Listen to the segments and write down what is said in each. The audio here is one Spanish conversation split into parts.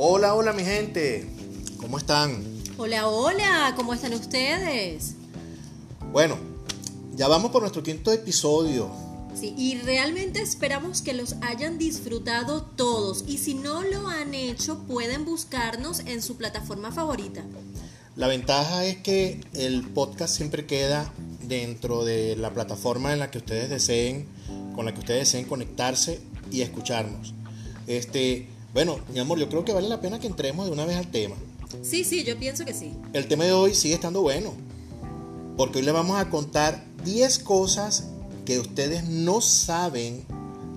Hola, hola mi gente. ¿Cómo están? Hola, hola, ¿cómo están ustedes? Bueno, ya vamos por nuestro quinto episodio. Sí, y realmente esperamos que los hayan disfrutado todos. Y si no lo han hecho, pueden buscarnos en su plataforma favorita. La ventaja es que el podcast siempre queda dentro de la plataforma en la que ustedes deseen, con la que ustedes deseen conectarse y escucharnos. Este, bueno, mi amor, yo creo que vale la pena que entremos de una vez al tema. Sí, sí, yo pienso que sí. El tema de hoy sigue estando bueno, porque hoy les vamos a contar 10 cosas que ustedes no saben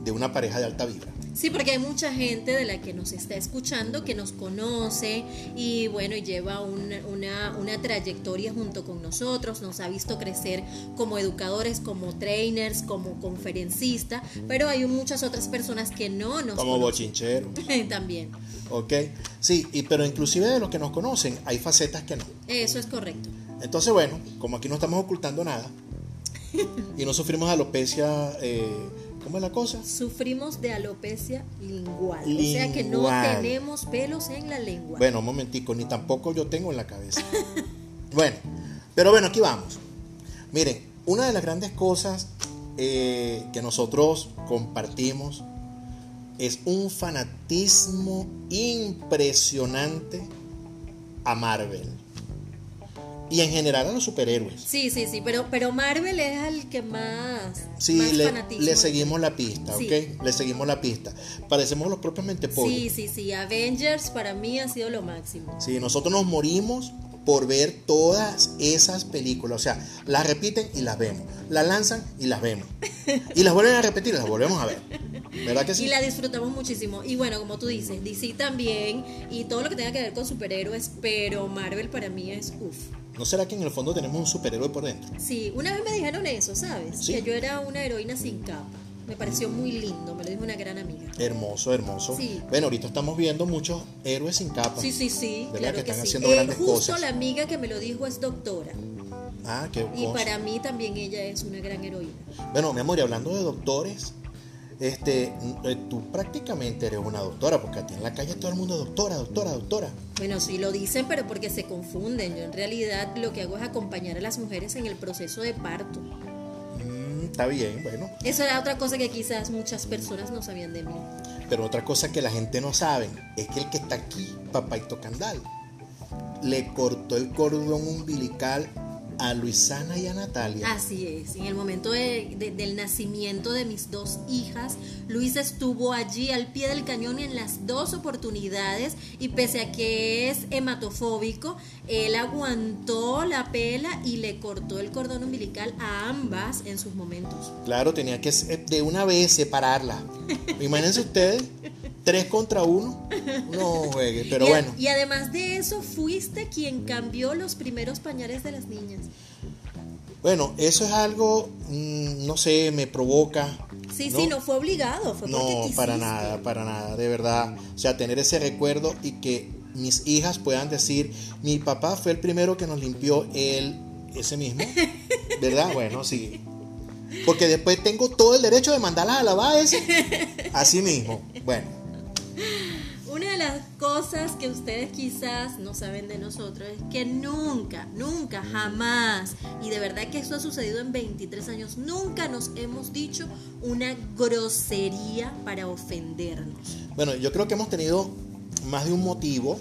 de una pareja de alta vibra. Sí, porque hay mucha gente de la que nos está escuchando que nos conoce y bueno, lleva una, una, una, trayectoria junto con nosotros, nos ha visto crecer como educadores, como trainers, como conferencistas, pero hay muchas otras personas que no nos Como bochincheros. También. Ok, sí, y, pero inclusive de los que nos conocen hay facetas que no. Eso es correcto. Entonces, bueno, como aquí no estamos ocultando nada y no sufrimos alopecia... Eh, ¿Cómo es la cosa? Sufrimos de alopecia lingual, O sea que no tenemos pelos en la lengua. Bueno, un momentico, ni tampoco yo tengo en la cabeza. bueno, pero bueno, aquí vamos. Miren, una de las grandes cosas eh, que nosotros compartimos es un fanatismo impresionante a Marvel y en general a los superhéroes. Sí, sí, sí, pero, pero Marvel es el que más. Sí, le, le, seguimos la pista, ¿ok? Le seguimos la pista. Parecemos los propiamente pobres. Sí, sí, sí. Avengers para mí ha sido lo máximo. Sí, nosotros nos morimos por ver todas esas películas. O sea, las repiten y las vemos. Las lanzan y las vemos. Y las vuelven a repetir y las volvemos a ver. ¿Verdad que sí? Y la disfrutamos muchísimo. Y bueno, como tú dices, DC también. Y todo lo que tenga que ver con superhéroes. Pero Marvel para mí es uff. ¿No será que en el fondo tenemos un superhéroe por dentro? Sí, una vez me dijeron eso, ¿sabes? Que yo era una heroína sin capa. Me pareció muy lindo, me lo dijo una gran amiga. Hermoso, hermoso. Sí. Bueno, ahorita estamos viendo muchos héroes sin capa. Sí, sí, sí. Claro que, están haciendo eh, grandes justo la amiga que me lo dijo es doctora. Ah, qué Y para mí también ella es una gran heroína. Bueno, mi amor, y hablando de doctores, este, eh, tú prácticamente eres una doctora, porque a ti en la calle todo el mundo doctora, doctora, doctora. Bueno, sí lo dicen, pero porque se confunden. Yo en realidad lo que hago es acompañar a las mujeres en el proceso de parto. Mm, está bien, bueno. Eso era otra cosa que quizás muchas personas no sabían de mí. Pero otra cosa que la gente no sabe es que el que está aquí, Papaito Candal, le cortó el cordón umbilical a Luisana y a Natalia. Así es, en el momento del nacimiento de mis dos hijas, Luis estuvo allí al pie del cañón en las dos oportunidades y pese a que es hematofóbico, él aguantó la pela y le cortó el cordón umbilical a ambas en sus momentos. Claro, tenía que de una vez separarla. Imagínense ustedes. Tres contra uno. No juegue, pero bueno. Y además de eso, fuiste quien cambió los primeros pañales de las niñas. Bueno, eso es algo, mm, no sé, me provoca. Sí, sí, no fue obligado, fue No, para nada, para nada, de verdad. O sea, tener ese recuerdo y que mis hijas puedan decir, mi papá fue el primero que nos limpió él, ese mismo, ¿verdad? Bueno, sí. Porque después tengo todo el derecho de mandarlas a lavar ese. Así mismo. Bueno. Una de las cosas que ustedes quizás no saben de nosotros es que nunca, nunca, jamás, y de verdad que esto ha sucedido en 23 años, nunca nos hemos dicho una grosería para ofendernos. Bueno, yo creo que hemos tenido más de un motivo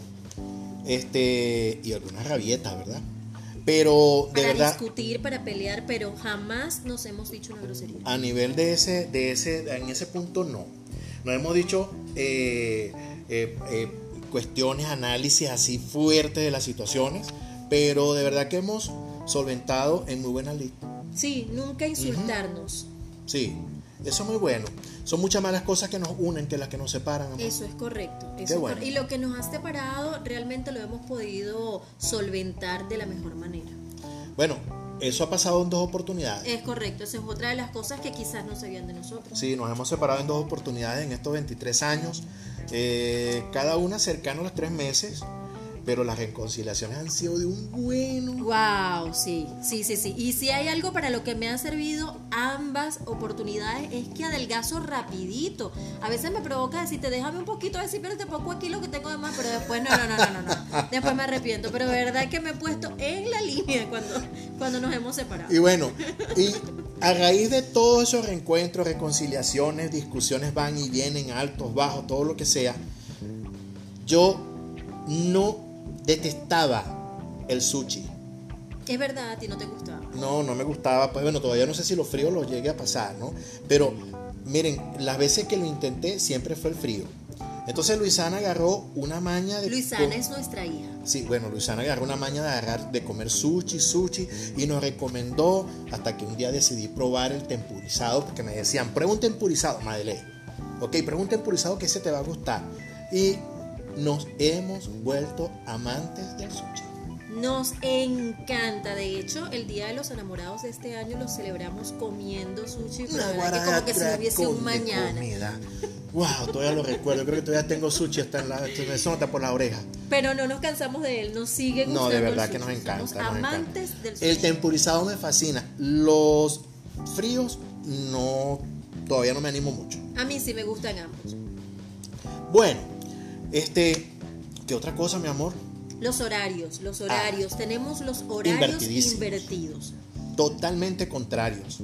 este, y algunas rabietas, ¿verdad? Pero de para discutir, para pelear, pero jamás nos hemos dicho una grosería. A nivel de ese, de ese, en ese punto no. Nos hemos dicho eh, eh, eh, cuestiones, análisis así fuertes de las situaciones, pero de verdad que hemos solventado en muy buena ley. Sí, nunca insultarnos. Sí, eso es muy bueno. Son muchas malas cosas que nos unen que las que nos separan. Eso es correcto. Y lo que nos ha separado realmente lo hemos podido solventar de la mejor manera. Bueno, eso ha pasado en dos oportunidades. Es correcto, esa es otra de las cosas que quizás no sabían de nosotros. Sí, nos hemos separado en dos oportunidades en estos 23 años, eh, cada una cercana a los tres meses. Pero las reconciliaciones han sido de un bueno. Wow, sí, sí, sí, sí. Y si hay algo para lo que me han servido ambas oportunidades es que adelgazo rapidito. A veces me provoca decirte, déjame un poquito, a decir, pero te pongo aquí lo que tengo de más, pero después no, no, no, no, no, no. Después me arrepiento. Pero de verdad que me he puesto en la línea cuando, cuando nos hemos separado. Y bueno, y a raíz de todos esos reencuentros, reconciliaciones, discusiones van y vienen, altos, bajos, todo lo que sea, yo no detestaba el sushi. Es verdad, a ti no te gustaba. No, no me gustaba. Pues bueno, todavía no sé si los fríos los llegué a pasar, ¿no? Pero miren, las veces que lo intenté siempre fue el frío. Entonces Luisana agarró una maña de... Luisana es nuestra hija. Sí, bueno, Luisana agarró una maña de agarrar, de comer sushi, sushi, y nos recomendó hasta que un día decidí probar el tempurizado, porque me decían, prueba un tempurizado, madre. Ok, prueba un tempurizado que ese te va a gustar. Y nos hemos vuelto amantes del sushi. Nos encanta, de hecho, el Día de los Enamorados de este año lo celebramos comiendo sushi, pero la verdad que como que si no hubiese un mañana. Comida. Wow, todavía lo recuerdo, creo que todavía tengo sushi hasta en la, me nota por la oreja. Pero no nos cansamos de él, nos sigue gustando No, de verdad el que nos sushi, encanta. somos nos encanta. amantes del sushi. El tempurizado me fascina. Los fríos no, todavía no me animo mucho. A mí sí me gustan ambos. Bueno, este, ¿qué otra cosa, mi amor? Los horarios, los horarios, tenemos los horarios invertidos. Totalmente contrarios.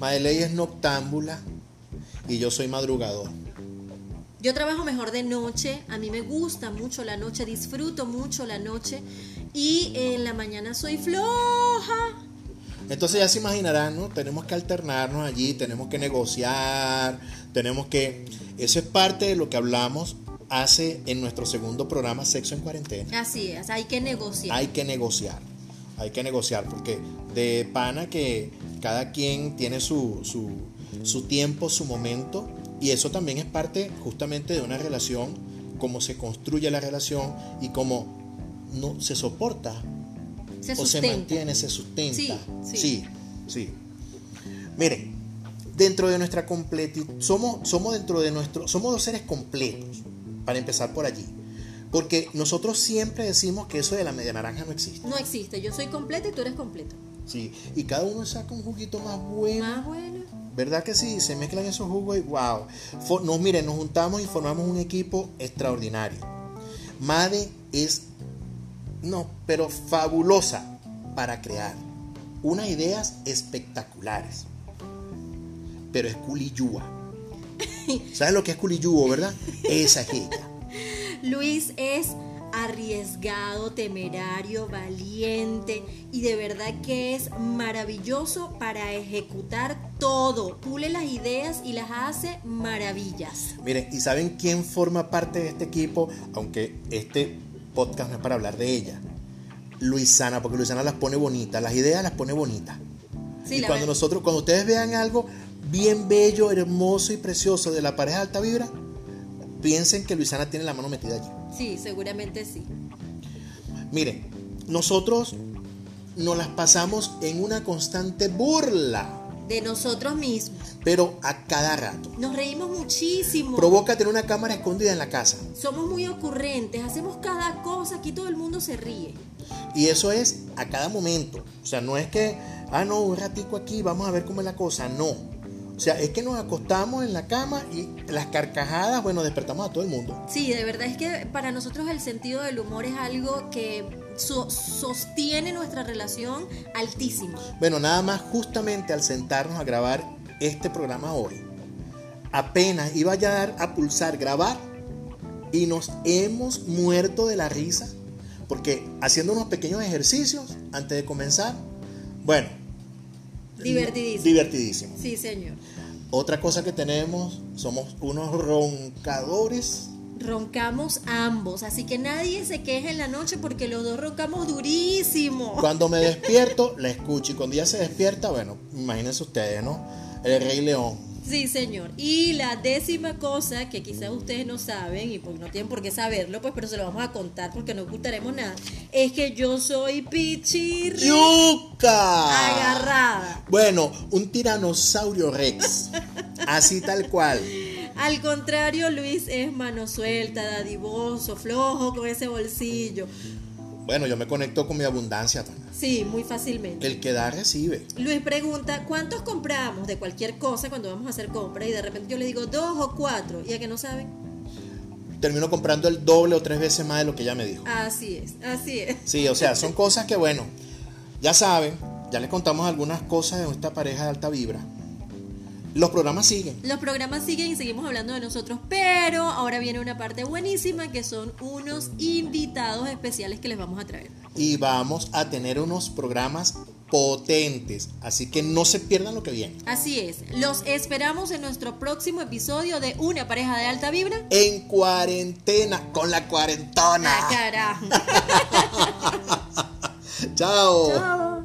Madeley es noctámbula y yo soy madrugador. Yo trabajo mejor de noche, a mí me gusta mucho la noche, disfruto mucho la noche y en la mañana soy floja. Entonces ya se imaginarán, ¿no? Tenemos que alternarnos allí, tenemos que negociar, tenemos que... Eso es parte de lo que hablamos hace en nuestro segundo programa, Sexo en Cuarentena. Así es, hay que negociar. Hay que negociar, hay que negociar, porque de pana que cada quien tiene su, su, su tiempo, su momento, y eso también es parte justamente de una relación, cómo se construye la relación y cómo no se soporta se o se mantiene, se sustenta. Sí, sí. sí. sí. Miren, dentro de nuestra completitud, somos, somos dentro de nuestro, somos dos seres completos, para empezar por allí. Porque nosotros siempre decimos que eso de la media naranja no existe. No existe, yo soy completa y tú eres completo. Sí, y cada uno saca un juguito más bueno. Más bueno. ¿Verdad que sí? Se mezclan esos jugos y wow. Nos, miren, nos juntamos y formamos un equipo extraordinario. Made es, no, pero fabulosa para crear unas ideas espectaculares. Pero es culiyúa. ¿Sabes lo que es culiyúo, verdad? Esa es ella. Luis es arriesgado, temerario, valiente y de verdad que es maravilloso para ejecutar todo. Pule las ideas y las hace maravillas. Miren, ¿y saben quién forma parte de este equipo? Aunque este podcast no es para hablar de ella. Luisana, porque Luisana las pone bonitas, las ideas las pone bonitas. Sí, y cuando nosotros, cuando ustedes vean algo bien bello, hermoso y precioso de la pareja de alta vibra, piensen que Luisana tiene la mano metida allí. Sí, seguramente sí. Miren, nosotros nos las pasamos en una constante burla, De nosotros mismos. pero a cada rato. Nos reímos muchísimo. Provoca tener una cámara escondida en la casa. Somos muy ocurrentes, hacemos cada cosa, aquí todo el mundo se ríe. Y eso es a cada momento. O sea, no es que, ah, no, un ratico aquí, vamos a ver cómo es la cosa. No. O sea, es que nos acostamos en la cama y las carcajadas, bueno, despertamos a todo el mundo. Sí, de verdad es que para nosotros el sentido del humor es algo que so- sostiene nuestra relación altísimo. Bueno, nada más justamente al sentarnos a grabar este programa hoy, apenas iba a dar a pulsar grabar y nos hemos muerto de la risa porque haciendo unos pequeños ejercicios antes de comenzar, bueno, Divertidísimo. divertidísimo. Sí, señor. Otra cosa que tenemos, somos unos roncadores. Roncamos ambos, así que nadie se queja en la noche porque los dos roncamos durísimo. Cuando me despierto, la escucho y cuando ella se despierta, bueno, imagínense ustedes, ¿no? El Rey León. Sí, señor. Y la décima cosa que quizás ustedes no saben y pues no tienen por qué saberlo, pues pero se lo vamos a contar porque no ocultaremos nada, es que yo soy pichirri ¡Yuca! agarrada. Bueno, un tiranosaurio rex. Así tal cual. Al contrario, Luis es mano suelta, dadivoso, flojo con ese bolsillo. Bueno, yo me conecto con mi abundancia, pana. Sí, muy fácilmente. El que da recibe. Luis pregunta, ¿cuántos compramos de cualquier cosa cuando vamos a hacer compra? Y de repente yo le digo dos o cuatro. ¿Y a que no saben? Termino comprando el doble o tres veces más de lo que ella me dijo. Así es, así es. Sí, o sea, son cosas que, bueno, ya saben, ya les contamos algunas cosas de esta pareja de alta vibra. Los programas siguen. Los programas siguen y seguimos hablando de nosotros, pero ahora viene una parte buenísima que son unos invitados especiales que les vamos a traer. Y vamos a tener unos programas potentes, así que no se pierdan lo que viene. Así es, los esperamos en nuestro próximo episodio de Una pareja de alta vibra. En cuarentena, con la cuarentona. Ah, carajo. Chao. Chao.